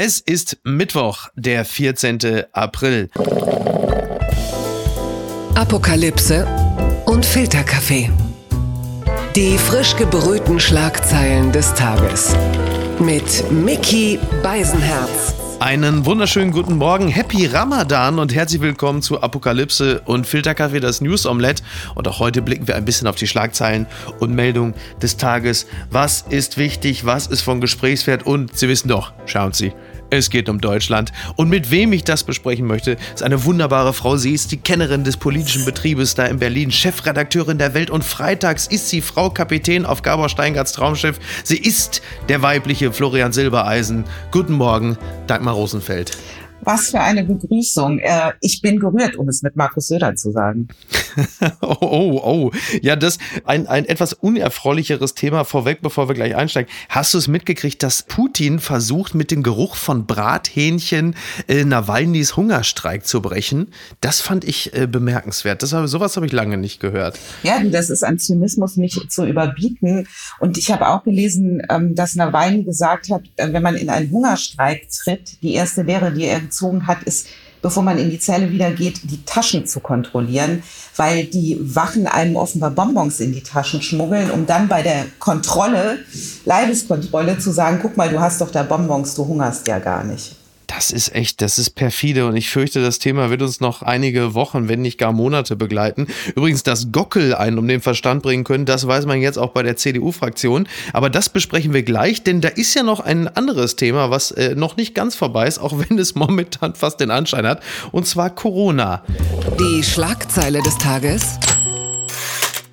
Es ist Mittwoch, der 14. April. Apokalypse und Filterkaffee. Die frisch gebrühten Schlagzeilen des Tages. Mit Mickey Beisenherz. Einen wunderschönen guten Morgen, Happy Ramadan und herzlich willkommen zu Apokalypse und Filterkaffee, das News Omelette. Und auch heute blicken wir ein bisschen auf die Schlagzeilen und Meldungen des Tages. Was ist wichtig, was ist von Gesprächswert und Sie wissen doch, schauen Sie, es geht um Deutschland. Und mit wem ich das besprechen möchte, ist eine wunderbare Frau. Sie ist die Kennerin des politischen Betriebes da in Berlin, Chefredakteurin der Welt und freitags ist sie Frau Kapitän auf Gabor Steingarts Traumschiff. Sie ist der weibliche Florian Silbereisen. Guten Morgen, Dagmar Rosenfeld. Was für eine Begrüßung. Äh, ich bin gerührt, um es mit Markus Söder zu sagen. oh, oh, oh. Ja, das ein, ein etwas unerfreulicheres Thema vorweg, bevor wir gleich einsteigen. Hast du es mitgekriegt, dass Putin versucht, mit dem Geruch von Brathähnchen äh, Nawalnys Hungerstreik zu brechen? Das fand ich äh, bemerkenswert. Das sowas habe ich lange nicht gehört. Ja, das ist an Zynismus nicht zu überbieten. Und ich habe auch gelesen, ähm, dass Nawalny gesagt hat, äh, wenn man in einen Hungerstreik tritt, die erste Lehre, die er gezogen hat, ist, bevor man in die Zelle wieder geht, die Taschen zu kontrollieren, weil die Wachen einem offenbar Bonbons in die Taschen schmuggeln, um dann bei der Kontrolle, Leibeskontrolle zu sagen, guck mal, du hast doch da Bonbons, du hungerst ja gar nicht. Das ist echt, das ist perfide und ich fürchte, das Thema wird uns noch einige Wochen, wenn nicht gar Monate begleiten. Übrigens, dass Gockel einen um den Verstand bringen können, das weiß man jetzt auch bei der CDU-Fraktion. Aber das besprechen wir gleich, denn da ist ja noch ein anderes Thema, was äh, noch nicht ganz vorbei ist, auch wenn es momentan fast den Anschein hat, und zwar Corona. Die Schlagzeile des Tages.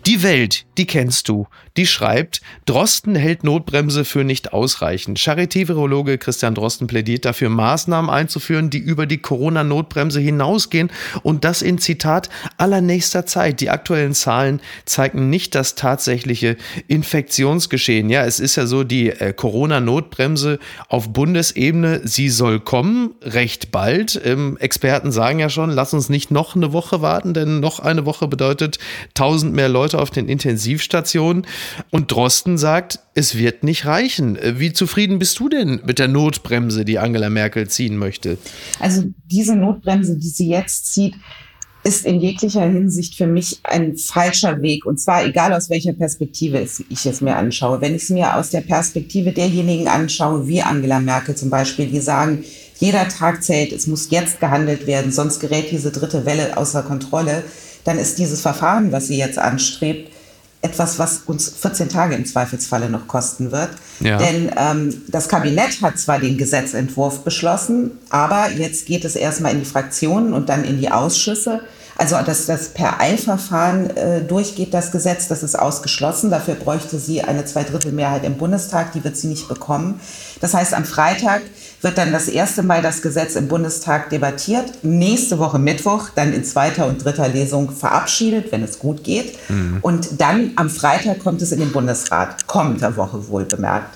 Die Welt, die kennst du, die schreibt, Drosten hält Notbremse für nicht ausreichend. Charité-Virologe Christian Drosten plädiert dafür, Maßnahmen einzuführen, die über die Corona-Notbremse hinausgehen und das in Zitat allernächster Zeit. Die aktuellen Zahlen zeigen nicht das tatsächliche Infektionsgeschehen. Ja, es ist ja so, die äh, Corona-Notbremse auf Bundesebene, sie soll kommen, recht bald. Ähm, Experten sagen ja schon, lass uns nicht noch eine Woche warten, denn noch eine Woche bedeutet 1000 mehr Leute auf den Intensivstationen. Und Drosten sagt, es wird nicht reichen. Wie zufrieden bist du denn mit der Notbremse, die Angela Merkel ziehen möchte? Also diese Notbremse, die sie jetzt zieht, ist in jeglicher Hinsicht für mich ein falscher Weg. Und zwar egal aus welcher Perspektive ich es mir anschaue. Wenn ich es mir aus der Perspektive derjenigen anschaue, wie Angela Merkel zum Beispiel, die sagen, jeder Tag zählt, es muss jetzt gehandelt werden, sonst gerät diese dritte Welle außer Kontrolle dann ist dieses Verfahren, was sie jetzt anstrebt, etwas, was uns 14 Tage im Zweifelsfalle noch kosten wird. Ja. Denn ähm, das Kabinett hat zwar den Gesetzentwurf beschlossen, aber jetzt geht es erstmal in die Fraktionen und dann in die Ausschüsse. Also, dass das per Eilverfahren äh, durchgeht, das Gesetz, das ist ausgeschlossen. Dafür bräuchte sie eine Zweidrittelmehrheit im Bundestag, die wird sie nicht bekommen. Das heißt, am Freitag wird dann das erste Mal das Gesetz im Bundestag debattiert, nächste Woche Mittwoch dann in zweiter und dritter Lesung verabschiedet, wenn es gut geht. Mhm. Und dann am Freitag kommt es in den Bundesrat, kommender Woche wohl bemerkt.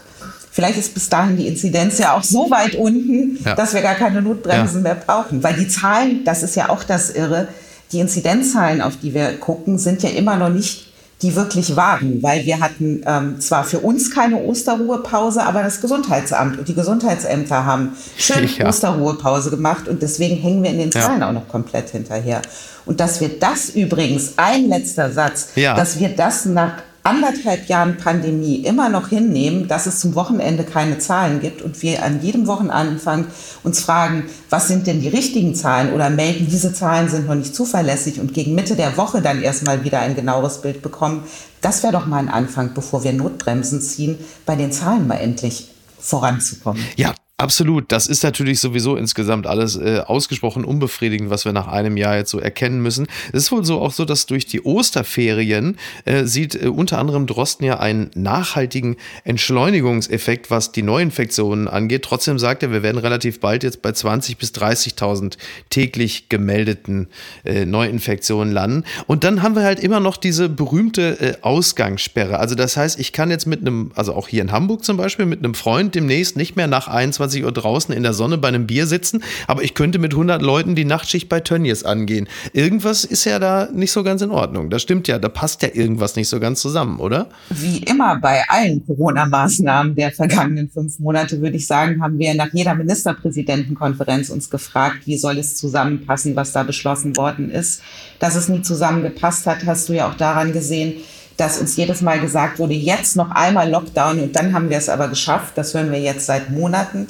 Vielleicht ist bis dahin die Inzidenz ja auch so weit unten, ja. dass wir gar keine Notbremsen ja. mehr brauchen. Weil die Zahlen, das ist ja auch das Irre, die Inzidenzzahlen, auf die wir gucken, sind ja immer noch nicht die wirklich wagen, weil wir hatten ähm, zwar für uns keine Osterruhepause, aber das Gesundheitsamt und die Gesundheitsämter haben schön ja. Osterruhepause gemacht und deswegen hängen wir in den Zahlen ja. auch noch komplett hinterher. Und dass wir das übrigens, ein letzter Satz, ja. dass wir das nach anderthalb Jahren Pandemie immer noch hinnehmen, dass es zum Wochenende keine Zahlen gibt und wir an jedem Wochenanfang uns fragen, was sind denn die richtigen Zahlen oder melden, diese Zahlen sind noch nicht zuverlässig und gegen Mitte der Woche dann erstmal wieder ein genaueres Bild bekommen. Das wäre doch mal ein Anfang, bevor wir Notbremsen ziehen, bei den Zahlen mal endlich voranzukommen. Ja, Absolut, das ist natürlich sowieso insgesamt alles äh, ausgesprochen unbefriedigend, was wir nach einem Jahr jetzt so erkennen müssen. Es ist wohl so auch so, dass durch die Osterferien äh, sieht äh, unter anderem Drosten ja einen nachhaltigen Entschleunigungseffekt, was die Neuinfektionen angeht. Trotzdem sagt er, wir werden relativ bald jetzt bei 20 bis 30.000 täglich gemeldeten äh, Neuinfektionen landen. Und dann haben wir halt immer noch diese berühmte äh, Ausgangssperre. Also das heißt, ich kann jetzt mit einem, also auch hier in Hamburg zum Beispiel, mit einem Freund demnächst nicht mehr nach 21 23 Uhr draußen in der Sonne bei einem Bier sitzen, aber ich könnte mit 100 Leuten die Nachtschicht bei Tönnies angehen. Irgendwas ist ja da nicht so ganz in Ordnung. Das stimmt ja, da passt ja irgendwas nicht so ganz zusammen, oder? Wie immer bei allen Corona-Maßnahmen der vergangenen fünf Monate, würde ich sagen, haben wir nach jeder Ministerpräsidentenkonferenz uns gefragt, wie soll es zusammenpassen, was da beschlossen worden ist. Dass es nie zusammengepasst hat, hast du ja auch daran gesehen, dass uns jedes Mal gesagt wurde, jetzt noch einmal Lockdown und dann haben wir es aber geschafft. Das hören wir jetzt seit Monaten.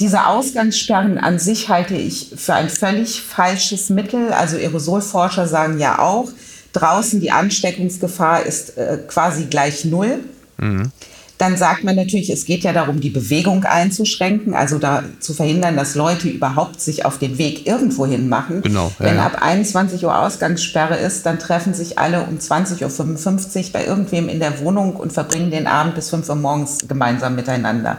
Diese Ausgangssperren an sich halte ich für ein völlig falsches Mittel. Also Aerosolforscher sagen ja auch, draußen die Ansteckungsgefahr ist äh, quasi gleich null. Mhm dann sagt man natürlich, es geht ja darum, die Bewegung einzuschränken, also da zu verhindern, dass Leute überhaupt sich auf den Weg irgendwohin machen. Genau. Ja, Wenn ab 21 Uhr Ausgangssperre ist, dann treffen sich alle um 20.55 Uhr bei irgendwem in der Wohnung und verbringen den Abend bis 5 Uhr morgens gemeinsam miteinander.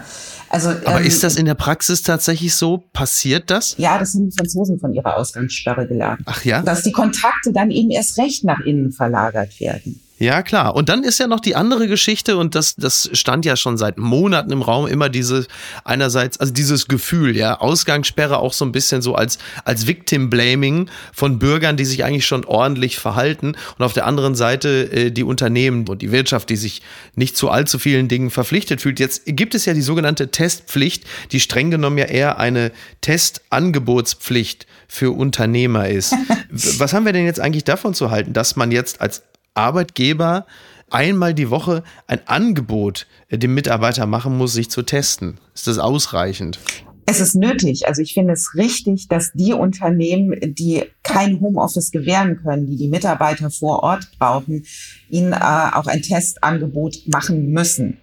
Also, Aber ähm, ist das in der Praxis tatsächlich so? Passiert das? Ja, das haben die Franzosen von ihrer Ausgangssperre gelernt. Ach ja? Dass die Kontakte dann eben erst recht nach innen verlagert werden. Ja, klar. Und dann ist ja noch die andere Geschichte, und das, das stand ja schon seit Monaten im Raum, immer diese, einerseits, also dieses Gefühl, ja, Ausgangssperre auch so ein bisschen so als, als Victim-Blaming von Bürgern, die sich eigentlich schon ordentlich verhalten. Und auf der anderen Seite äh, die Unternehmen und die Wirtschaft, die sich nicht zu allzu vielen Dingen verpflichtet fühlt. Jetzt gibt es ja die sogenannte Testpflicht, die streng genommen ja eher eine Testangebotspflicht für Unternehmer ist. Was haben wir denn jetzt eigentlich davon zu halten, dass man jetzt als Arbeitgeber einmal die Woche ein Angebot dem Mitarbeiter machen muss, sich zu testen. Ist das ausreichend? Es ist nötig. Also ich finde es richtig, dass die Unternehmen, die kein Homeoffice gewähren können, die die Mitarbeiter vor Ort brauchen, ihnen äh, auch ein Testangebot machen müssen.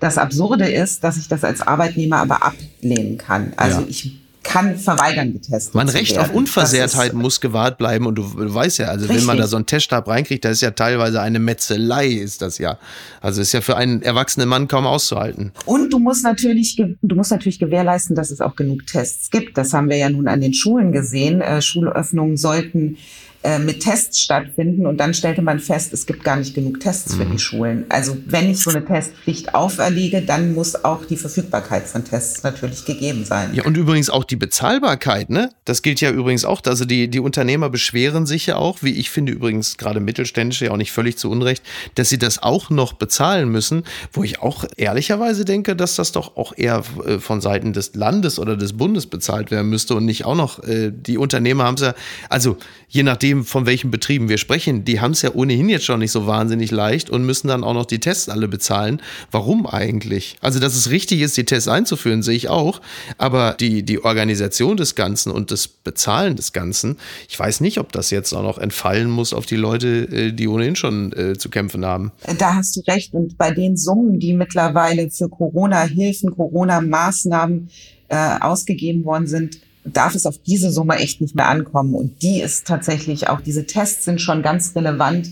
Das Absurde ist, dass ich das als Arbeitnehmer aber ablehnen kann. Also ja. ich kann verweigern, getestet Mein Recht auf Unversehrtheit muss gewahrt bleiben und du, du weißt ja, also richtig. wenn man da so einen Teststab reinkriegt, das ist ja teilweise eine Metzelei, ist das ja. Also ist ja für einen erwachsenen Mann kaum auszuhalten. Und du musst natürlich, du musst natürlich gewährleisten, dass es auch genug Tests gibt. Das haben wir ja nun an den Schulen gesehen. Äh, Schulöffnungen sollten äh, mit Tests stattfinden und dann stellte man fest, es gibt gar nicht genug Tests mhm. für die Schulen. Also wenn ich so eine Testpflicht auferlege, dann muss auch die Verfügbarkeit von Tests natürlich gegeben sein. Ja, und übrigens auch die Bezahlbarkeit, ne? Das gilt ja übrigens auch. Also die, die Unternehmer beschweren sich ja auch, wie ich finde übrigens gerade mittelständische ja auch nicht völlig zu Unrecht, dass sie das auch noch bezahlen müssen, wo ich auch ehrlicherweise denke, dass das doch auch eher äh, von Seiten des Landes oder des Bundes bezahlt werden müsste und nicht auch noch, äh, die Unternehmer haben es ja, also je nachdem, von welchen Betrieben wir sprechen, die haben es ja ohnehin jetzt schon nicht so wahnsinnig leicht und müssen dann auch noch die Tests alle bezahlen. Warum eigentlich? Also, dass es richtig ist, die Tests einzuführen, sehe ich auch. Aber die, die Organisation des Ganzen und das Bezahlen des Ganzen, ich weiß nicht, ob das jetzt auch noch entfallen muss auf die Leute, äh, die ohnehin schon äh, zu kämpfen haben. Da hast du recht. Und bei den Summen, die mittlerweile für Corona-Hilfen, Corona-Maßnahmen äh, ausgegeben worden sind, darf es auf diese Summe echt nicht mehr ankommen. Und die ist tatsächlich auch, diese Tests sind schon ganz relevant,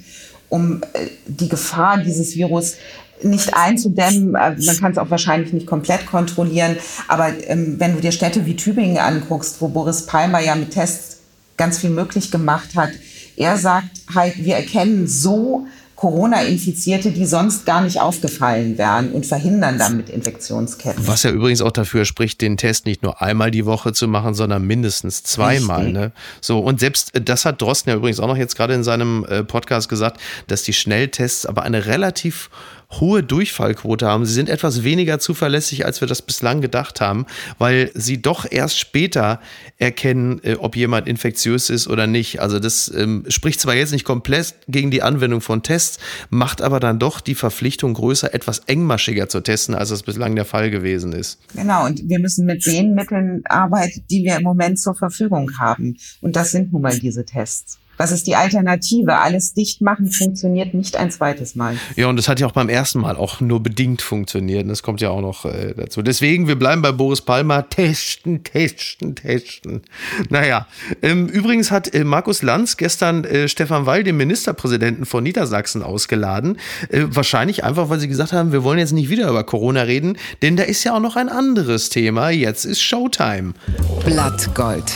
um äh, die Gefahr dieses Virus nicht einzudämmen. Äh, man kann es auch wahrscheinlich nicht komplett kontrollieren. Aber ähm, wenn du dir Städte wie Tübingen anguckst, wo Boris Palmer ja mit Tests ganz viel möglich gemacht hat, er sagt halt, wir erkennen so Corona-Infizierte, die sonst gar nicht aufgefallen wären und verhindern damit Infektionsketten. Was ja übrigens auch dafür spricht, den Test nicht nur einmal die Woche zu machen, sondern mindestens zweimal. Ne? So, und selbst äh, das hat Drosten ja übrigens auch noch jetzt gerade in seinem äh, Podcast gesagt, dass die Schnelltests aber eine relativ hohe Durchfallquote haben. Sie sind etwas weniger zuverlässig, als wir das bislang gedacht haben, weil sie doch erst später erkennen, äh, ob jemand infektiös ist oder nicht. Also das ähm, spricht zwar jetzt nicht komplett gegen die Anwendung von Tests, macht aber dann doch die Verpflichtung größer, etwas engmaschiger zu testen, als das bislang der Fall gewesen ist. Genau, und wir müssen mit den Mitteln arbeiten, die wir im Moment zur Verfügung haben. Und das sind nun mal diese Tests. Was ist die Alternative? Alles dicht machen funktioniert nicht ein zweites Mal. Ja, und das hat ja auch beim ersten Mal auch nur bedingt funktioniert. Das kommt ja auch noch äh, dazu. Deswegen, wir bleiben bei Boris Palmer. Testen, testen, testen. Naja, ähm, übrigens hat äh, Markus Lanz gestern äh, Stefan Weil, den Ministerpräsidenten von Niedersachsen, ausgeladen. Äh, wahrscheinlich einfach, weil sie gesagt haben, wir wollen jetzt nicht wieder über Corona reden, denn da ist ja auch noch ein anderes Thema. Jetzt ist Showtime. Blattgold.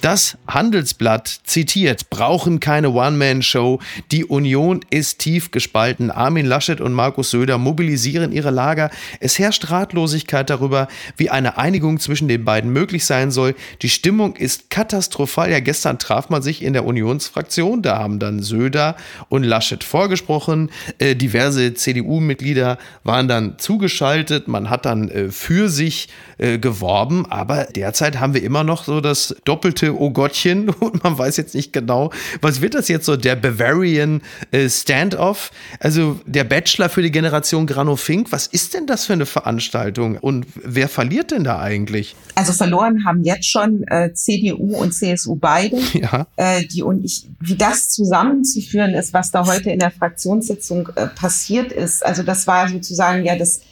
Das Handelsblatt zitiert, brauchen keine One-Man-Show. Die Union ist tief gespalten. Armin Laschet und Markus Söder mobilisieren ihre Lager. Es herrscht Ratlosigkeit darüber, wie eine Einigung zwischen den beiden möglich sein soll. Die Stimmung ist katastrophal. Ja, gestern traf man sich in der Unionsfraktion. Da haben dann Söder und Laschet vorgesprochen. Äh, diverse CDU-Mitglieder waren dann zugeschaltet. Man hat dann äh, für sich äh, geworben. Aber derzeit haben wir immer noch so das doppelte Oh Gottchen und man weiß jetzt nicht genau, was wird das jetzt so, der Bavarian äh, Standoff, also der Bachelor für die Generation Grano Fink, was ist denn das für eine Veranstaltung und wer verliert denn da eigentlich? Also verloren haben jetzt schon äh, CDU und CSU beide. Ja. Äh, die und ich, wie das zusammenzuführen ist, was da heute in der Fraktionssitzung äh, passiert ist. Also das war sozusagen ja das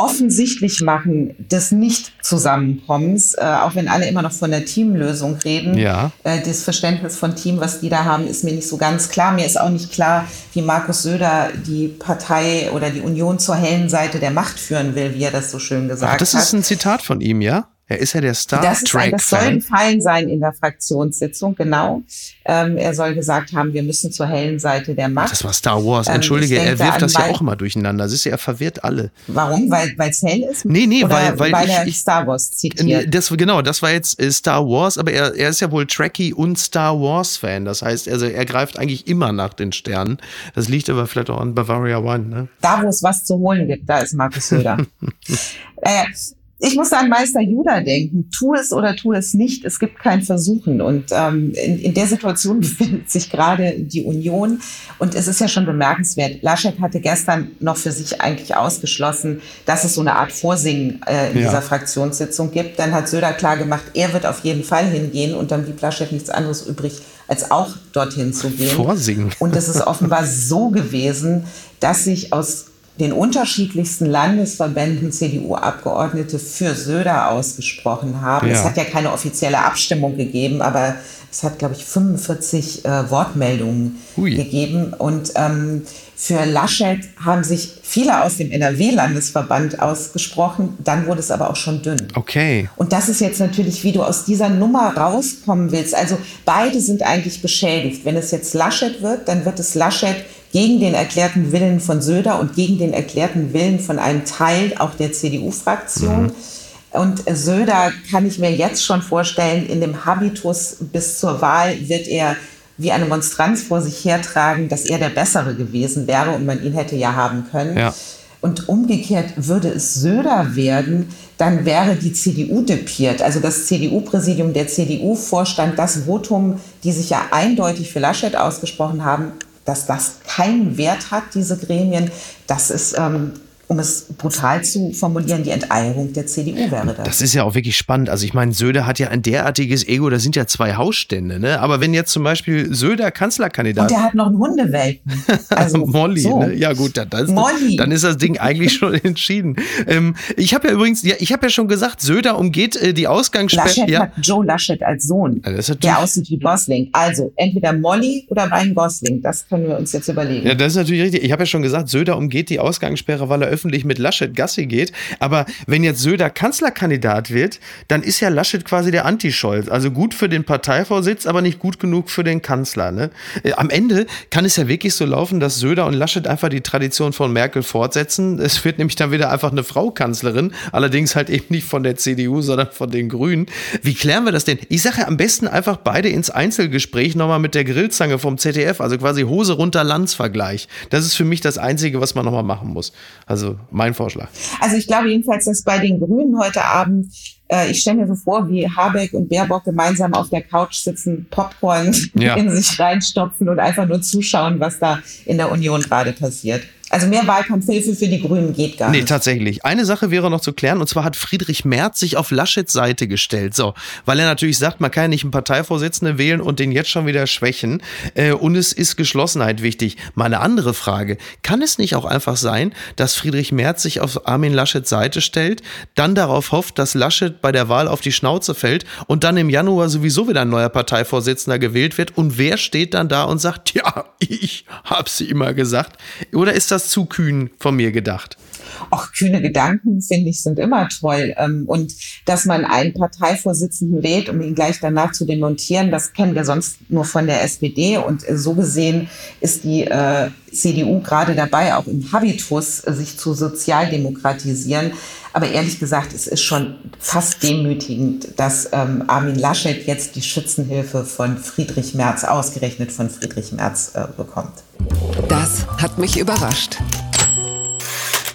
offensichtlich machen des Nicht-Zusammenkommens, äh, auch wenn alle immer noch von der Teamlösung reden. Ja. Äh, das Verständnis von Team, was die da haben, ist mir nicht so ganz klar. Mir ist auch nicht klar, wie Markus Söder die Partei oder die Union zur hellen Seite der Macht führen will, wie er das so schön gesagt hat. Das ist ein Zitat von ihm, ja? Er ist ja der Star das Trek. das soll gefallen sein in der Fraktionssitzung, genau. Ähm, er soll gesagt haben, wir müssen zur hellen Seite der Macht. Das war Star Wars. Ähm, Entschuldige, ähm, er wirft das ja auch immer durcheinander. Siehst du, er verwirrt alle. Warum? Weil es hell ist? Nee, nee, weil, weil, weil ich, er Star Wars zitiert. Das, genau, das war jetzt äh, Star Wars, aber er, er ist ja wohl Trekkie und Star Wars-Fan. Das heißt, also er greift eigentlich immer nach den Sternen. Das liegt aber vielleicht auch an Bavaria One. Ne? Da, wo es was zu holen gibt, da ist Markus Söder. äh, ich muss an Meister Judah denken. Tu es oder tu es nicht. Es gibt kein Versuchen. Und ähm, in, in der Situation befindet sich gerade die Union. Und es ist ja schon bemerkenswert. Laschet hatte gestern noch für sich eigentlich ausgeschlossen, dass es so eine Art Vorsingen äh, in ja. dieser Fraktionssitzung gibt. Dann hat Söder klar gemacht, er wird auf jeden Fall hingehen. Und dann blieb Laschet nichts anderes übrig, als auch dorthin zu gehen. Vorsingen. Und es ist offenbar so gewesen, dass sich aus den unterschiedlichsten Landesverbänden CDU-Abgeordnete für Söder ausgesprochen haben. Ja. Es hat ja keine offizielle Abstimmung gegeben, aber es hat, glaube ich, 45 äh, Wortmeldungen Ui. gegeben. Und ähm, für Laschet haben sich viele aus dem NRW-Landesverband ausgesprochen. Dann wurde es aber auch schon dünn. Okay. Und das ist jetzt natürlich, wie du aus dieser Nummer rauskommen willst. Also beide sind eigentlich beschädigt. Wenn es jetzt Laschet wird, dann wird es Laschet gegen den erklärten Willen von Söder und gegen den erklärten Willen von einem Teil auch der CDU-Fraktion. Mhm. Und Söder kann ich mir jetzt schon vorstellen, in dem Habitus bis zur Wahl wird er wie eine Monstranz vor sich hertragen, dass er der Bessere gewesen wäre und man ihn hätte ja haben können. Ja. Und umgekehrt würde es Söder werden, dann wäre die CDU depiert. Also das CDU-Präsidium, der CDU-Vorstand, das Votum, die sich ja eindeutig für Laschet ausgesprochen haben, dass das keinen Wert hat, diese Gremien, das ist ähm, um es brutal zu formulieren, die Enteierung der CDU wäre das. Das ist ja auch wirklich spannend. Also ich meine, Söder hat ja ein derartiges Ego, das sind ja zwei Hausstände. Ne? Aber wenn jetzt zum Beispiel Söder Kanzlerkandidat... Und der hat noch einen Hundewelpen. Also, Molly, so. ne? ja gut, dann, ist, Molly. dann ist das Ding eigentlich schon entschieden. Ähm, ich habe ja übrigens, ja, ich habe ja schon gesagt, Söder umgeht äh, die Ausgangssperre. Laschet ja. hat Joe Laschet als Sohn, also der aussieht wie Gosling. Also entweder Molly oder Ryan Gosling, das können wir uns jetzt überlegen. Ja, das ist natürlich richtig. Ich habe ja schon gesagt, Söder umgeht die Ausgangssperre, weil er öffentlich mit Laschet Gassi geht. Aber wenn jetzt Söder Kanzlerkandidat wird, dann ist ja Laschet quasi der Anti-Scholz. Also gut für den Parteivorsitz, aber nicht gut genug für den Kanzler. Ne? Äh, am Ende kann es ja wirklich so laufen, dass Söder und Laschet einfach die Tradition von Merkel fortsetzen. Es wird nämlich dann wieder einfach eine Frau Kanzlerin, allerdings halt eben nicht von der CDU, sondern von den Grünen. Wie klären wir das denn? Ich sage ja am besten einfach beide ins Einzelgespräch nochmal mit der Grillzange vom ZDF, also quasi Hose runter Landsvergleich. Das ist für mich das Einzige, was man nochmal machen muss. Also mein Vorschlag. Also ich glaube jedenfalls, dass bei den Grünen heute Abend, äh, ich stelle mir so vor, wie Habeck und Baerbock gemeinsam auf der Couch sitzen, Popcorn ja. in sich reinstopfen und einfach nur zuschauen, was da in der Union gerade passiert. Also mehr Wahlkampfhilfe für die Grünen geht gar nicht. Nee, tatsächlich. Eine Sache wäre noch zu klären, und zwar hat Friedrich Merz sich auf Laschets Seite gestellt. So, weil er natürlich sagt, man kann ja nicht einen Parteivorsitzenden wählen und den jetzt schon wieder schwächen. Äh, und es ist Geschlossenheit wichtig. Mal eine andere Frage. Kann es nicht auch einfach sein, dass Friedrich Merz sich auf Armin Laschets Seite stellt, dann darauf hofft, dass Laschet bei der Wahl auf die Schnauze fällt und dann im Januar sowieso wieder ein neuer Parteivorsitzender gewählt wird? Und wer steht dann da und sagt, ja, ich hab's immer gesagt? Oder ist das das zu kühn von mir gedacht. auch kühne Gedanken, finde ich, sind immer toll. Ähm, und dass man einen Parteivorsitzenden wählt, um ihn gleich danach zu demontieren, das kennen wir sonst nur von der SPD. Und so gesehen ist die äh, CDU gerade dabei, auch im Habitus sich zu sozialdemokratisieren. Aber ehrlich gesagt, es ist schon fast demütigend, dass ähm, Armin Laschet jetzt die Schützenhilfe von Friedrich Merz, ausgerechnet von Friedrich Merz, äh, bekommt. Das hat mich überrascht.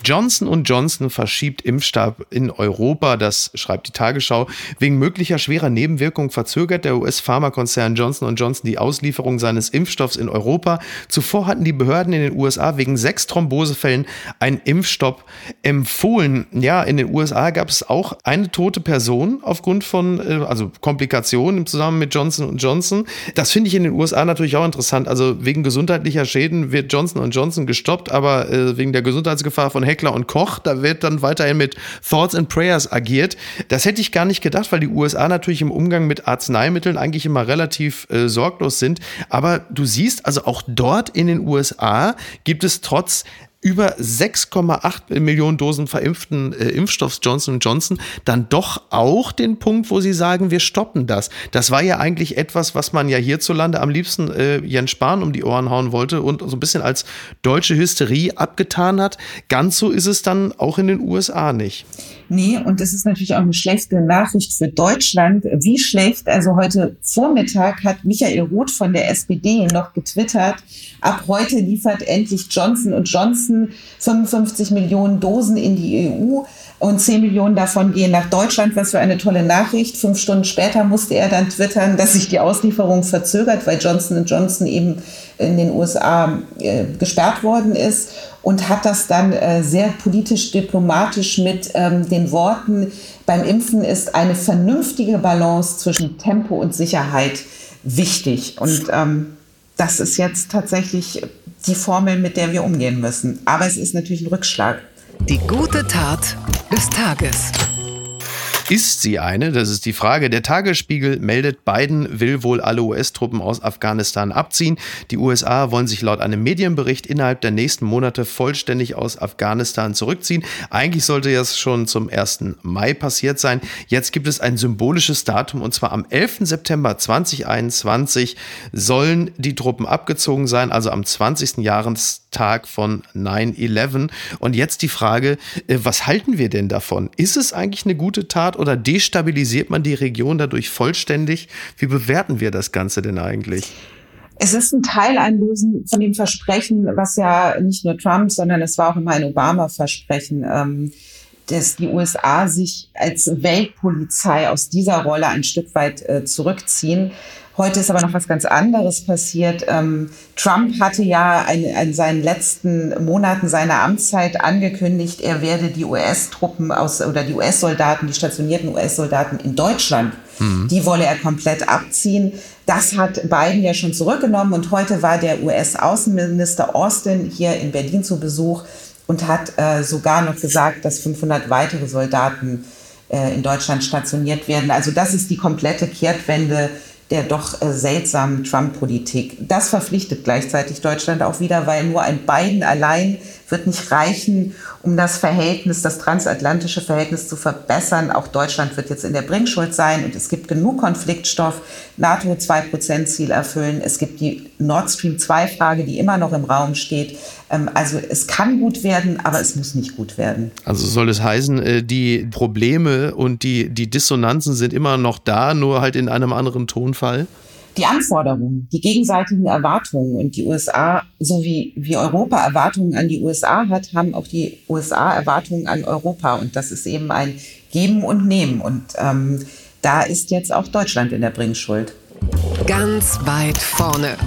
Johnson Johnson verschiebt Impfstab in Europa, das schreibt die Tagesschau. Wegen möglicher schwerer Nebenwirkungen verzögert der US-Pharmakonzern Johnson Johnson die Auslieferung seines Impfstoffs in Europa. Zuvor hatten die Behörden in den USA wegen sechs Thrombosefällen einen Impfstopp empfohlen. Ja, in den USA gab es auch eine tote Person aufgrund von äh, also Komplikationen im Zusammenhang mit Johnson Johnson. Das finde ich in den USA natürlich auch interessant. Also wegen gesundheitlicher Schäden wird Johnson Johnson gestoppt, aber äh, wegen der Gesundheitsgefahr von Heck Heckler und Koch. Da wird dann weiterhin mit Thoughts and Prayers agiert. Das hätte ich gar nicht gedacht, weil die USA natürlich im Umgang mit Arzneimitteln eigentlich immer relativ äh, sorglos sind. Aber du siehst, also auch dort in den USA gibt es trotz über 6,8 Millionen Dosen verimpften äh, Impfstoffs Johnson Johnson dann doch auch den Punkt, wo sie sagen, wir stoppen das. Das war ja eigentlich etwas, was man ja hierzulande am liebsten äh, Jens Spahn um die Ohren hauen wollte und so ein bisschen als deutsche Hysterie abgetan hat. Ganz so ist es dann auch in den USA nicht. Nee, und das ist natürlich auch eine schlechte Nachricht für Deutschland. Wie schlecht, also heute Vormittag hat Michael Roth von der SPD noch getwittert, ab heute liefert endlich Johnson Johnson 55 Millionen Dosen in die EU und 10 Millionen davon gehen nach Deutschland. Was für eine tolle Nachricht. Fünf Stunden später musste er dann twittern, dass sich die Auslieferung verzögert, weil Johnson Johnson eben in den USA äh, gesperrt worden ist und hat das dann äh, sehr politisch diplomatisch mit ähm, den Worten, beim Impfen ist eine vernünftige Balance zwischen Tempo und Sicherheit wichtig. Und ähm, das ist jetzt tatsächlich die Formel, mit der wir umgehen müssen. Aber es ist natürlich ein Rückschlag. Die gute Tat des Tages. Ist sie eine? Das ist die Frage. Der Tagesspiegel meldet, Biden will wohl alle US-Truppen aus Afghanistan abziehen. Die USA wollen sich laut einem Medienbericht innerhalb der nächsten Monate vollständig aus Afghanistan zurückziehen. Eigentlich sollte das schon zum 1. Mai passiert sein. Jetzt gibt es ein symbolisches Datum und zwar am 11. September 2021 sollen die Truppen abgezogen sein, also am 20. Jahrestag von 9-11. Und jetzt die Frage, äh, was halten wir denn davon? Ist es eigentlich eine gute Tat? Oder destabilisiert man die Region dadurch vollständig? Wie bewerten wir das Ganze denn eigentlich? Es ist ein Teileinlösen von dem Versprechen, was ja nicht nur Trump, sondern es war auch immer ein Obama-Versprechen, ähm, dass die USA sich als Weltpolizei aus dieser Rolle ein Stück weit äh, zurückziehen. Heute ist aber noch was ganz anderes passiert. Ähm, Trump hatte ja in seinen letzten Monaten seiner Amtszeit angekündigt, er werde die US-Truppen aus oder die US-Soldaten, die stationierten US-Soldaten in Deutschland, mhm. die wolle er komplett abziehen. Das hat Biden ja schon zurückgenommen und heute war der US-Außenminister Austin hier in Berlin zu Besuch und hat äh, sogar noch gesagt, dass 500 weitere Soldaten äh, in Deutschland stationiert werden. Also das ist die komplette Kehrtwende der doch äh, seltsamen Trump-Politik. Das verpflichtet gleichzeitig Deutschland auch wieder, weil nur ein Biden allein wird nicht reichen, um das Verhältnis, das transatlantische Verhältnis zu verbessern. Auch Deutschland wird jetzt in der Bringschuld sein und es gibt genug Konfliktstoff. NATO 2%-Ziel erfüllen. Es gibt die Nord Stream 2-Frage, die immer noch im Raum steht. Ähm, also es kann gut werden, aber es muss nicht gut werden. Also soll es heißen, äh, die Probleme und die, die Dissonanzen sind immer noch da, nur halt in einem anderen Tonfall? Die Anforderungen, die gegenseitigen Erwartungen und die USA, so wie, wie Europa Erwartungen an die USA hat, haben auch die USA Erwartungen an Europa. Und das ist eben ein Geben und Nehmen. Und ähm, da ist jetzt auch Deutschland in der Bringschuld. Ganz weit vorne.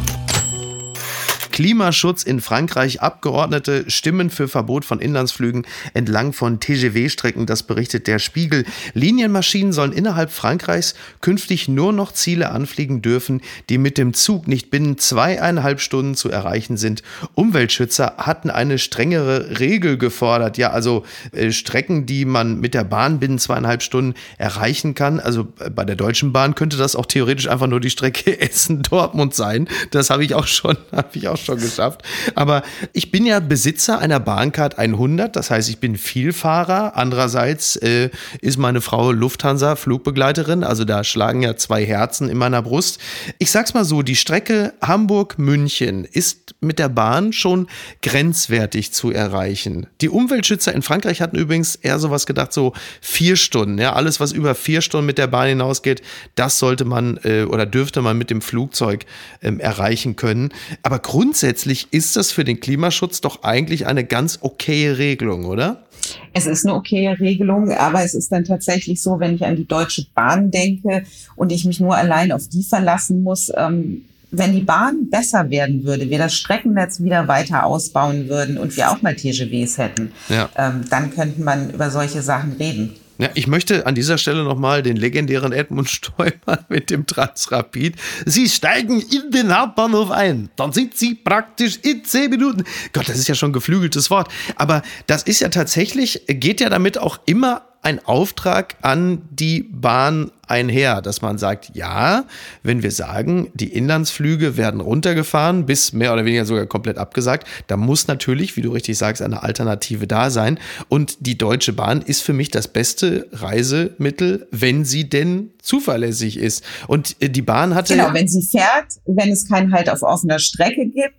Klimaschutz in Frankreich. Abgeordnete stimmen für Verbot von Inlandsflügen entlang von TGW-Strecken. Das berichtet der Spiegel. Linienmaschinen sollen innerhalb Frankreichs künftig nur noch Ziele anfliegen dürfen, die mit dem Zug nicht binnen zweieinhalb Stunden zu erreichen sind. Umweltschützer hatten eine strengere Regel gefordert. Ja, also äh, Strecken, die man mit der Bahn binnen zweieinhalb Stunden erreichen kann. Also äh, bei der Deutschen Bahn könnte das auch theoretisch einfach nur die Strecke Essen-Dortmund sein. Das habe ich auch schon, habe ich auch schon schon geschafft. Aber ich bin ja Besitzer einer Bahncard 100, das heißt, ich bin Vielfahrer. Andererseits äh, ist meine Frau Lufthansa Flugbegleiterin, also da schlagen ja zwei Herzen in meiner Brust. Ich sag's mal so, die Strecke Hamburg-München ist mit der Bahn schon grenzwertig zu erreichen. Die Umweltschützer in Frankreich hatten übrigens eher sowas gedacht, so vier Stunden. Ja, alles, was über vier Stunden mit der Bahn hinausgeht, das sollte man äh, oder dürfte man mit dem Flugzeug ähm, erreichen können. Aber grundsätzlich ist das für den Klimaschutz doch eigentlich eine ganz okaye Regelung, oder? Es ist eine okaye Regelung, aber es ist dann tatsächlich so, wenn ich an die Deutsche Bahn denke und ich mich nur allein auf die verlassen muss, ähm, wenn die Bahn besser werden würde, wir das Streckennetz wieder weiter ausbauen würden und wir auch mal TGWs hätten, ja. ähm, dann könnte man über solche Sachen reden. Ja, ich möchte an dieser Stelle nochmal den legendären Edmund Stoiber mit dem Transrapid. Sie steigen in den Hauptbahnhof ein. Dann sind Sie praktisch in zehn Minuten. Gott, das ist ja schon ein geflügeltes Wort. Aber das ist ja tatsächlich, geht ja damit auch immer ein Auftrag an die Bahn einher, dass man sagt, ja, wenn wir sagen, die Inlandsflüge werden runtergefahren, bis mehr oder weniger sogar komplett abgesagt, da muss natürlich, wie du richtig sagst, eine Alternative da sein. Und die Deutsche Bahn ist für mich das beste Reisemittel, wenn sie denn zuverlässig ist. Und äh, die Bahn hatte. Genau, wenn sie fährt, wenn es keinen Halt auf offener Strecke gibt,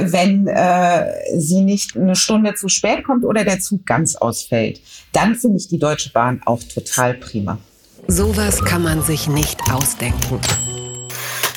wenn äh, sie nicht eine Stunde zu spät kommt oder der Zug ganz ausfällt. Dann finde ich die Deutsche Bahn auch total prima. Sowas kann man sich nicht ausdenken.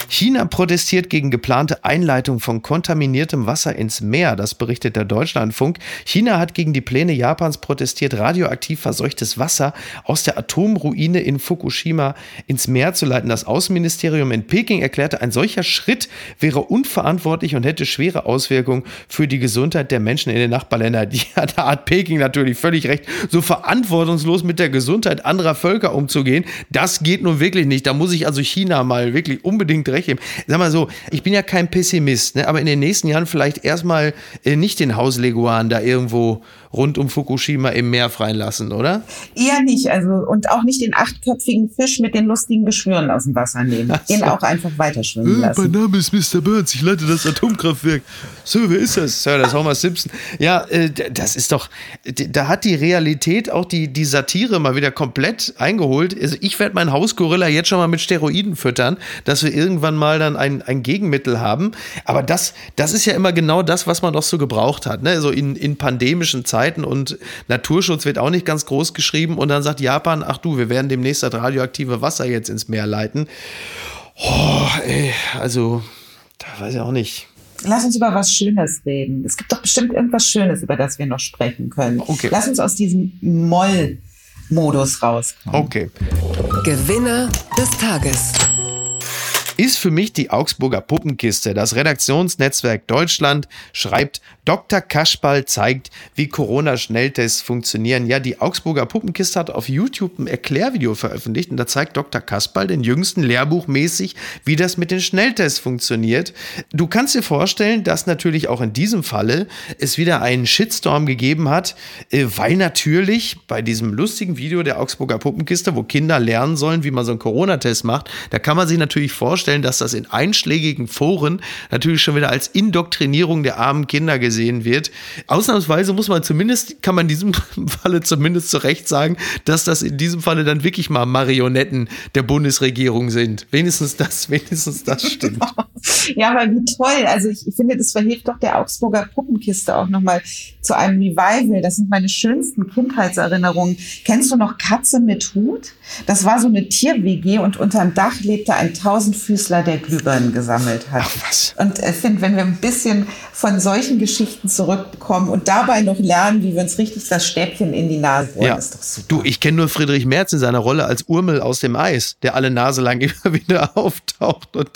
China protestiert gegen geplante Einleitung von kontaminiertem Wasser ins Meer, das berichtet der Deutschlandfunk. China hat gegen die Pläne Japans protestiert, radioaktiv verseuchtes Wasser aus der Atomruine in Fukushima ins Meer zu leiten. Das Außenministerium in Peking erklärte, ein solcher Schritt wäre unverantwortlich und hätte schwere Auswirkungen für die Gesundheit der Menschen in den Nachbarländern. Ja, da hat Peking natürlich völlig recht. So verantwortungslos mit der Gesundheit anderer Völker umzugehen, das geht nun wirklich nicht. Da muss ich also China mal wirklich unbedingt recht geben. Sag mal so, ich bin ja kein Pessimist, ne, aber in den nächsten Jahren vielleicht erstmal äh, nicht den Hausleguan da irgendwo rund um Fukushima im Meer freien lassen, oder? Eher nicht, also und auch nicht den achtköpfigen Fisch mit den lustigen Geschwüren aus dem Wasser nehmen. So. Den auch einfach weiter schwimmen lassen. Mein Name ist Mr. Burns, ich leite das Atomkraftwerk. Sir, wer ist das? Sir, das ist Homer Simpson. Ja, äh, das ist doch, da hat die Realität auch die, die Satire mal wieder komplett eingeholt. Also ich werde meinen Hausgorilla jetzt schon mal mit Steroiden füttern, dass wir irgendwann mal dann ein, ein Gegenmittel haben. Aber das, das ist ja immer genau das, was man doch so gebraucht hat. Ne? So in, in pandemischen Zeiten Zeiten und Naturschutz wird auch nicht ganz groß geschrieben und dann sagt Japan, ach du, wir werden demnächst das radioaktive Wasser jetzt ins Meer leiten. Oh, ey, also, da weiß ich auch nicht. Lass uns über was Schönes reden. Es gibt doch bestimmt irgendwas Schönes, über das wir noch sprechen können. Okay. Lass uns aus diesem Moll-Modus rauskommen. Okay. Gewinner des Tages ist für mich die Augsburger Puppenkiste. Das Redaktionsnetzwerk Deutschland schreibt, Dr. Kaschball zeigt, wie Corona-Schnelltests funktionieren. Ja, die Augsburger Puppenkiste hat auf YouTube ein Erklärvideo veröffentlicht und da zeigt Dr. Kaspal den jüngsten Lehrbuchmäßig, wie das mit den Schnelltests funktioniert. Du kannst dir vorstellen, dass natürlich auch in diesem Falle es wieder einen Shitstorm gegeben hat, äh, weil natürlich bei diesem lustigen Video der Augsburger Puppenkiste, wo Kinder lernen sollen, wie man so einen Corona-Test macht, da kann man sich natürlich vorstellen, vorstellen, dass das in einschlägigen Foren natürlich schon wieder als Indoktrinierung der armen Kinder gesehen wird. Ausnahmsweise muss man zumindest, kann man in diesem Falle zumindest zu Recht sagen, dass das in diesem Falle dann wirklich mal Marionetten der Bundesregierung sind. Wenigstens das, wenigstens das stimmt. Ja, aber wie toll. Also ich, ich finde, das verhilft doch der Augsburger Puppenkiste auch nochmal zu einem Revival. Das sind meine schönsten Kindheitserinnerungen. Kennst du noch Katze mit Hut? Das war so eine Tier-WG und unterm Dach lebte ein Tausendfüßler, der Glühbirnen gesammelt hat. Ach, was? Und ich finde, wenn wir ein bisschen von solchen Geschichten zurückkommen und dabei noch lernen, wie wir uns richtig das Stäbchen in die Nase bohren, ja. ist doch super. Du, ich kenne nur Friedrich Merz in seiner Rolle als Urmel aus dem Eis, der alle Nase lang immer wieder auftaucht. Und,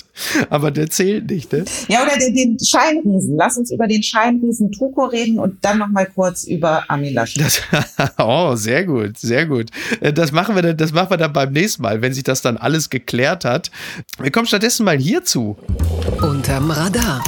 aber der zählt nicht, ne? Ja, oder den, den Scheinriesen. Lass uns über den Scheinriesen Tuko reden und dann noch mal kurz über Laschet. Das, oh, sehr gut, sehr gut. Äh, das machen wir, das machen wir dann beim nächsten Mal, wenn sich das dann alles geklärt hat. Wir kommen stattdessen mal hierzu. Unterm Radar.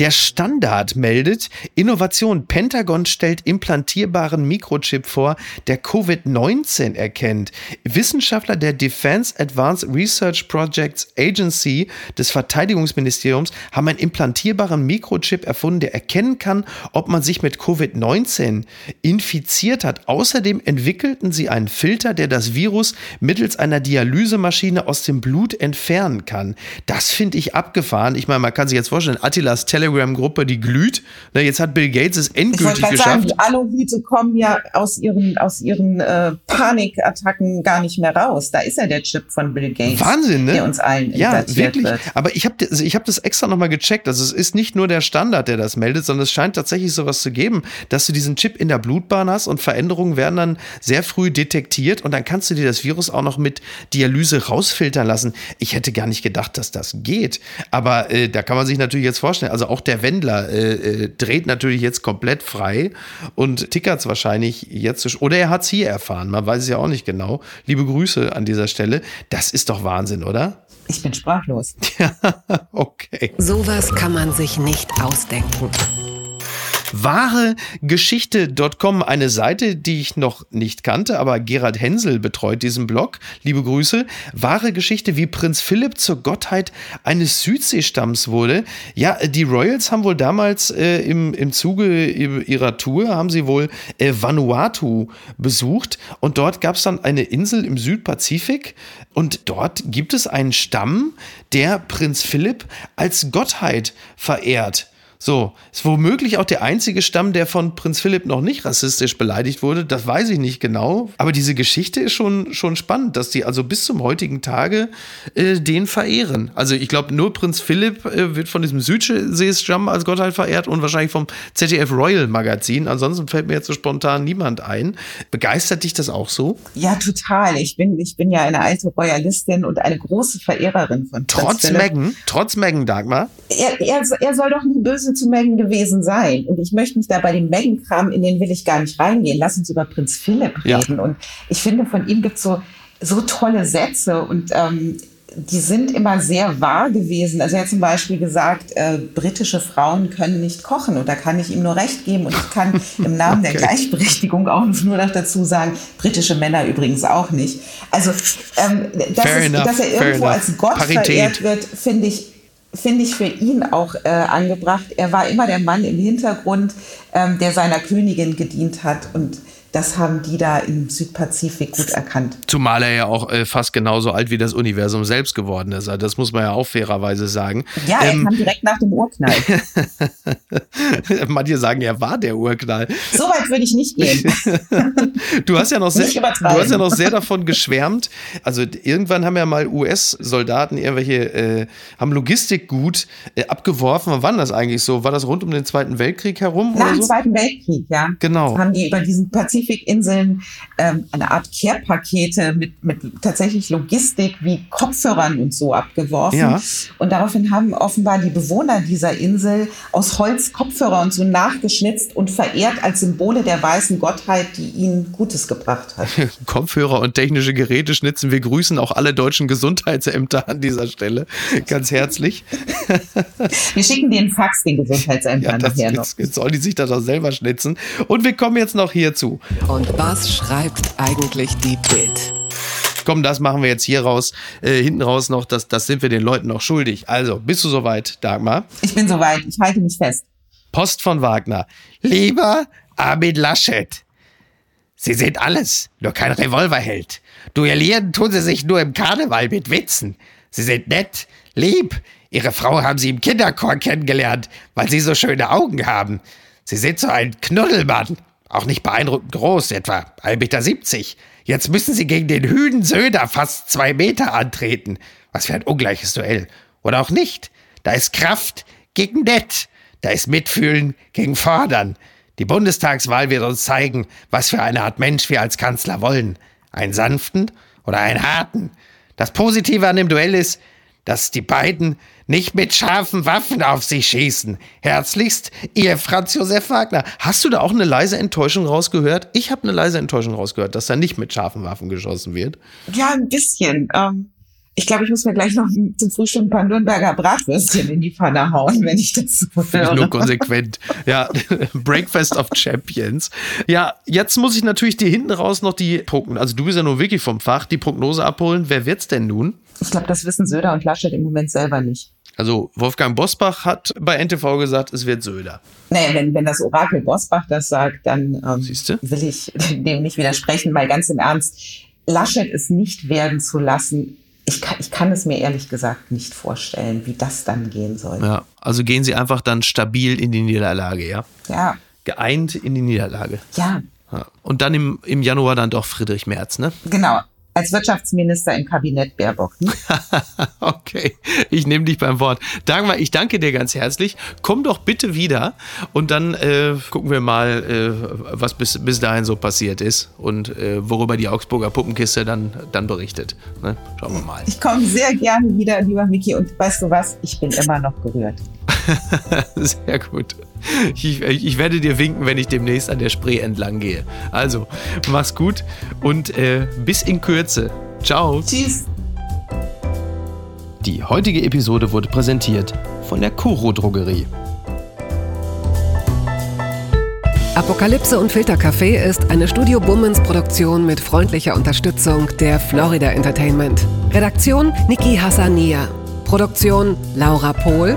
Der Standard meldet, Innovation. Pentagon stellt implantierbaren Mikrochip vor, der Covid-19 erkennt. Wissenschaftler der Defense Advanced Research Projects Agency des Verteidigungsministeriums haben einen implantierbaren Mikrochip erfunden, der erkennen kann, ob man sich mit Covid-19 infiziert hat. Außerdem entwickelten sie einen Filter, der das Virus mittels einer Dialysemaschine aus dem Blut entfernen kann. Das finde ich abgefahren. Ich meine, man kann sich jetzt vorstellen, Attilas Telegram-Gruppe, die glüht. Na, jetzt hat Bill Gates es endgültig ich geschafft. Sagen, die Aluhüte kommen ja aus ihren, aus ihren äh, Panikattacken gar nicht mehr raus. Da ist ja der Chip von Bill Gates. Wahnsinn, ne? Der uns allen Ja, wirklich. Wird. Aber ich habe also ich hab das extra nochmal gecheckt. Also es ist nicht nur der Standard, der das meldet, sondern es scheint tatsächlich sowas zu geben, dass du diesen Chip in der Blutbahn hast und Veränderungen werden dann sehr früh detektiert und dann kannst du dir das Virus auch noch mit Dialyse rausfiltern lassen. Ich hätte gar nicht gedacht, dass das geht. Aber äh, da kann man sich natürlich jetzt vorstellen, also auch der Wendler äh, äh, dreht natürlich jetzt komplett frei und tickert es wahrscheinlich jetzt. Oder er hat es hier erfahren, man weiß es ja auch nicht genau. Liebe Grüße an dieser Stelle. Das ist doch Wahnsinn, oder? Ich bin sprachlos. Ja, okay. Sowas kann man sich nicht ausdenken wahregeschichte.com, eine Seite, die ich noch nicht kannte, aber Gerhard Hensel betreut diesen Blog. Liebe Grüße. Wahre Geschichte, wie Prinz Philipp zur Gottheit eines Südseestamms wurde. Ja, die Royals haben wohl damals äh, im, im Zuge ihrer Tour, haben sie wohl äh, Vanuatu besucht und dort gab es dann eine Insel im Südpazifik und dort gibt es einen Stamm, der Prinz Philipp als Gottheit verehrt. So, ist womöglich auch der einzige Stamm, der von Prinz Philipp noch nicht rassistisch beleidigt wurde. Das weiß ich nicht genau. Aber diese Geschichte ist schon, schon spannend, dass die also bis zum heutigen Tage äh, den verehren. Also ich glaube, nur Prinz Philipp äh, wird von diesem Südseestamm als Gottheit verehrt und wahrscheinlich vom ZDF Royal Magazin. Ansonsten fällt mir jetzt so spontan niemand ein. Begeistert dich das auch so? Ja, total. Ich bin, ich bin ja eine alte Royalistin und eine große Verehrerin von Prinz Trotz Philipp. Meghan, trotz Meghan, Dagmar? Er, er, er soll doch nie böse zu Megan gewesen sein. Und ich möchte mich da bei dem Megan-Kram, in den will ich gar nicht reingehen. Lass uns über Prinz Philipp reden. Ja. Und ich finde, von ihm gibt es so, so tolle Sätze und ähm, die sind immer sehr wahr gewesen. Also er hat zum Beispiel gesagt, äh, britische Frauen können nicht kochen und da kann ich ihm nur recht geben und ich kann im Namen okay. der Gleichberechtigung auch nur noch dazu sagen, britische Männer übrigens auch nicht. Also ähm, dass, es, dass, er irgendwo als Gott Parität. verehrt wird, finde ich finde ich für ihn auch äh, angebracht. Er war immer der Mann im Hintergrund, ähm, der seiner Königin gedient hat und das haben die da im Südpazifik gut erkannt. Zumal er ja auch äh, fast genauso alt wie das Universum selbst geworden ist. Also das muss man ja auch fairerweise sagen. Ja, er ähm, kam direkt nach dem Urknall. Manche sagen, er war der Urknall. So weit würde ich nicht gehen. du hast ja noch sehr, du hast ja noch sehr davon geschwärmt. Also irgendwann haben ja mal US-Soldaten irgendwelche äh, haben Logistikgut äh, abgeworfen. Wann war das eigentlich so? War das rund um den Zweiten Weltkrieg herum? Nach dem so? Zweiten Weltkrieg, ja. Genau. Haben die über diesen Pazifik Pazifikinseln ähm, eine Art Care-Pakete mit, mit tatsächlich Logistik wie Kopfhörern und so abgeworfen. Ja. Und daraufhin haben offenbar die Bewohner dieser Insel aus Holz Kopfhörer und so nachgeschnitzt und verehrt als Symbole der weißen Gottheit, die ihnen Gutes gebracht hat. Kopfhörer und technische Geräte schnitzen. Wir grüßen auch alle deutschen Gesundheitsämter an dieser Stelle ganz herzlich. Wir schicken den Fax den Gesundheitsämtern ja, nachher noch. Jetzt sollen die sich das auch selber schnitzen. Und wir kommen jetzt noch hierzu. Und was schreibt eigentlich die Bild? Komm, das machen wir jetzt hier raus, äh, hinten raus noch, das, das sind wir den Leuten noch schuldig. Also, bist du soweit, Dagmar? Ich bin soweit, ich halte mich fest. Post von Wagner. Lieber Armin Laschet, Sie sind alles, nur kein Revolverheld. Duellieren tun Sie sich nur im Karneval mit Witzen. Sie sind nett, lieb. Ihre Frau haben Sie im Kinderchor kennengelernt, weil Sie so schöne Augen haben. Sie sind so ein Knuddelmann. Auch nicht beeindruckend groß, etwa 1,70 Meter. Jetzt müssen sie gegen den Hüden Söder fast zwei Meter antreten. Was für ein ungleiches Duell. Oder auch nicht. Da ist Kraft gegen Nett. Da ist Mitfühlen gegen Fordern. Die Bundestagswahl wird uns zeigen, was für eine Art Mensch wir als Kanzler wollen. Einen sanften oder einen harten. Das Positive an dem Duell ist, dass die beiden nicht mit scharfen Waffen auf sich schießen. Herzlichst, ihr Franz Josef Wagner. Hast du da auch eine leise Enttäuschung rausgehört? Ich habe eine leise Enttäuschung rausgehört, dass da nicht mit scharfen Waffen geschossen wird. Ja, ein bisschen. Ähm, Ich glaube, ich muss mir gleich noch zum Frühstück ein paar Nürnberger Bratwürstchen in die Pfanne hauen, wenn ich das so höre. Nur konsequent. Ja, Breakfast of Champions. Ja, jetzt muss ich natürlich dir hinten raus noch die Prognose, also du bist ja nur wirklich vom Fach, die Prognose abholen. Wer wird's denn nun? Ich glaube, das wissen Söder und Laschet im Moment selber nicht. Also Wolfgang Bosbach hat bei NTV gesagt, es wird Söder. Naja, wenn, wenn das Orakel Bosbach das sagt, dann ähm, Siehste? will ich dem nicht widersprechen, weil ganz im Ernst, Laschet es nicht werden zu lassen, ich kann, ich kann es mir ehrlich gesagt nicht vorstellen, wie das dann gehen soll. Ja, also gehen sie einfach dann stabil in die Niederlage, ja? Ja, Geeint in die Niederlage. ja, Ja. Und dann im, im Januar dann doch Friedrich Merz, ne? genau. Als Wirtschaftsminister im Kabinett Baerbock. Ne? Okay, ich nehme dich beim Wort. Dagmar, ich danke dir ganz herzlich. Komm doch bitte wieder und dann äh, gucken wir mal, äh, was bis, bis dahin so passiert ist und äh, worüber die Augsburger Puppenkiste dann, dann berichtet. Ne? Schauen wir mal. Ich komme sehr gerne wieder, lieber Miki, und weißt du was? Ich bin immer noch gerührt. Sehr gut. Ich, ich werde dir winken, wenn ich demnächst an der Spree entlang gehe. Also, mach's gut und äh, bis in Kürze. Ciao. Tschüss. Die heutige Episode wurde präsentiert von der Kuro Drogerie. Apokalypse und Filtercafé ist eine Studio Bummens Produktion mit freundlicher Unterstützung der Florida Entertainment. Redaktion Niki Hassania. Produktion Laura Pohl.